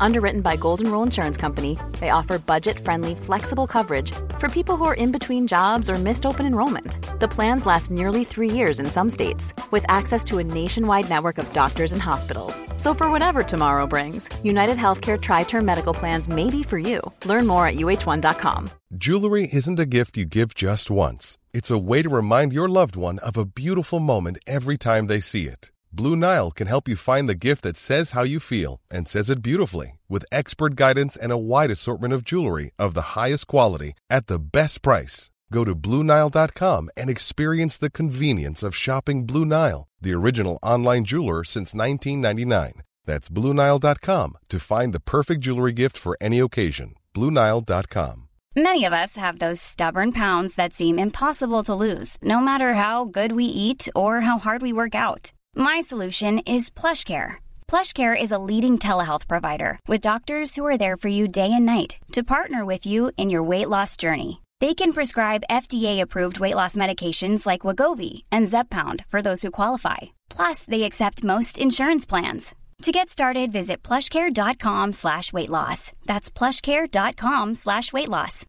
Underwritten by Golden Rule Insurance Company, they offer budget friendly, flexible coverage for people who are in between jobs or missed open enrollment. The plans last nearly three years in some states, with access to a nationwide network of doctors and hospitals. So, for whatever tomorrow brings, United Healthcare Tri Term Medical Plans may be for you. Learn more at uh1.com. Jewelry isn't a gift you give just once, it's a way to remind your loved one of a beautiful moment every time they see it. Blue Nile can help you find the gift that says how you feel and says it beautifully with expert guidance and a wide assortment of jewelry of the highest quality at the best price. Go to BlueNile.com and experience the convenience of shopping Blue Nile, the original online jeweler since 1999. That's BlueNile.com to find the perfect jewelry gift for any occasion. BlueNile.com. Many of us have those stubborn pounds that seem impossible to lose, no matter how good we eat or how hard we work out. My solution is PlushCare. PlushCare is a leading telehealth provider with doctors who are there for you day and night to partner with you in your weight loss journey. They can prescribe FDA-approved weight loss medications like Wegovy and Zepbound for those who qualify. Plus, they accept most insurance plans. To get started, visit plushcare.com slash weight loss. That's plushcare.com slash weight loss.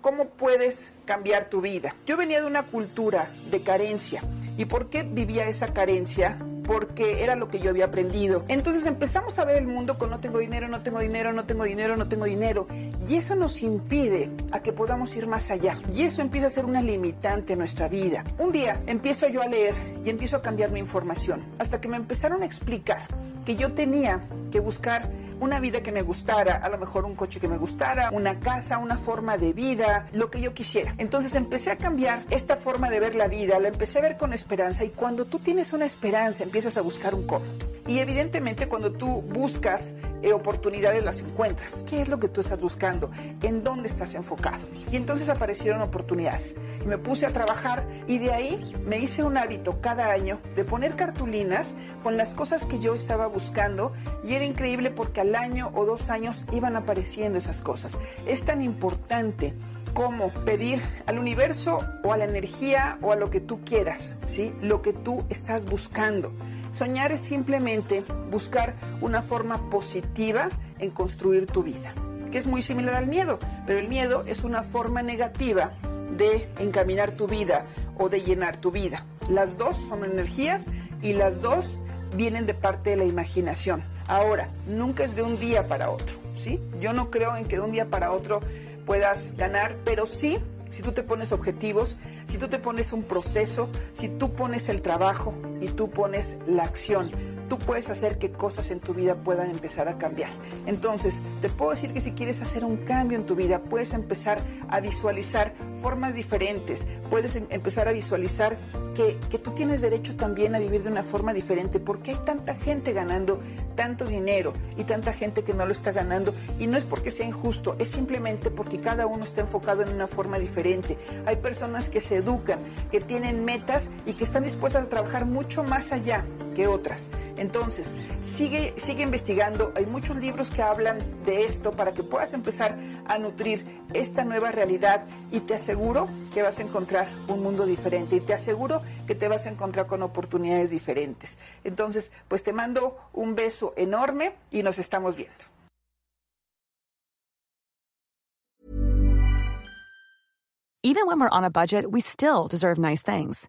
¿Cómo puedes cambiar tu vida? Yo venía de una cultura de carencia. ¿Y por qué vivía esa carencia? Porque era lo que yo había aprendido. Entonces empezamos a ver el mundo con no tengo dinero, no tengo dinero, no tengo dinero, no tengo dinero. Y eso nos impide a que podamos ir más allá. Y eso empieza a ser una limitante en nuestra vida. Un día empiezo yo a leer y empiezo a cambiar mi información. Hasta que me empezaron a explicar que yo tenía que buscar una vida que me gustara, a lo mejor un coche que me gustara, una casa, una forma de vida, lo que yo quisiera. Entonces empecé a cambiar esta forma de ver la vida, la empecé a ver con esperanza y cuando tú tienes una esperanza empiezas a buscar un cómo. Y evidentemente cuando tú buscas eh, oportunidades las encuentras. ¿Qué es lo que tú estás buscando? ¿En dónde estás enfocado? Y entonces aparecieron oportunidades. Y me puse a trabajar y de ahí me hice un hábito cada año de poner cartulinas con las cosas que yo estaba buscando y era increíble porque al año o dos años iban apareciendo esas cosas. Es tan importante como pedir al universo o a la energía o a lo que tú quieras, ¿sí? Lo que tú estás buscando. Soñar es simplemente buscar una forma positiva en construir tu vida, que es muy similar al miedo, pero el miedo es una forma negativa de encaminar tu vida o de llenar tu vida. Las dos son energías y las dos vienen de parte de la imaginación. Ahora, nunca es de un día para otro, ¿sí? Yo no creo en que de un día para otro puedas ganar, pero sí si tú te pones objetivos, si tú te pones un proceso, si tú pones el trabajo y tú pones la acción tú puedes hacer que cosas en tu vida puedan empezar a cambiar. Entonces, te puedo decir que si quieres hacer un cambio en tu vida, puedes empezar a visualizar formas diferentes, puedes em- empezar a visualizar que, que tú tienes derecho también a vivir de una forma diferente, porque hay tanta gente ganando tanto dinero y tanta gente que no lo está ganando, y no es porque sea injusto, es simplemente porque cada uno está enfocado en una forma diferente. Hay personas que se educan, que tienen metas y que están dispuestas a trabajar mucho más allá que otras. Entonces, sigue, sigue investigando. Hay muchos libros que hablan de esto para que puedas empezar a nutrir esta nueva realidad y te aseguro que vas a encontrar un mundo diferente y te aseguro que te vas a encontrar con oportunidades diferentes. Entonces, pues te mando un beso enorme y nos estamos viendo. Even when we're on a budget, we still deserve nice things.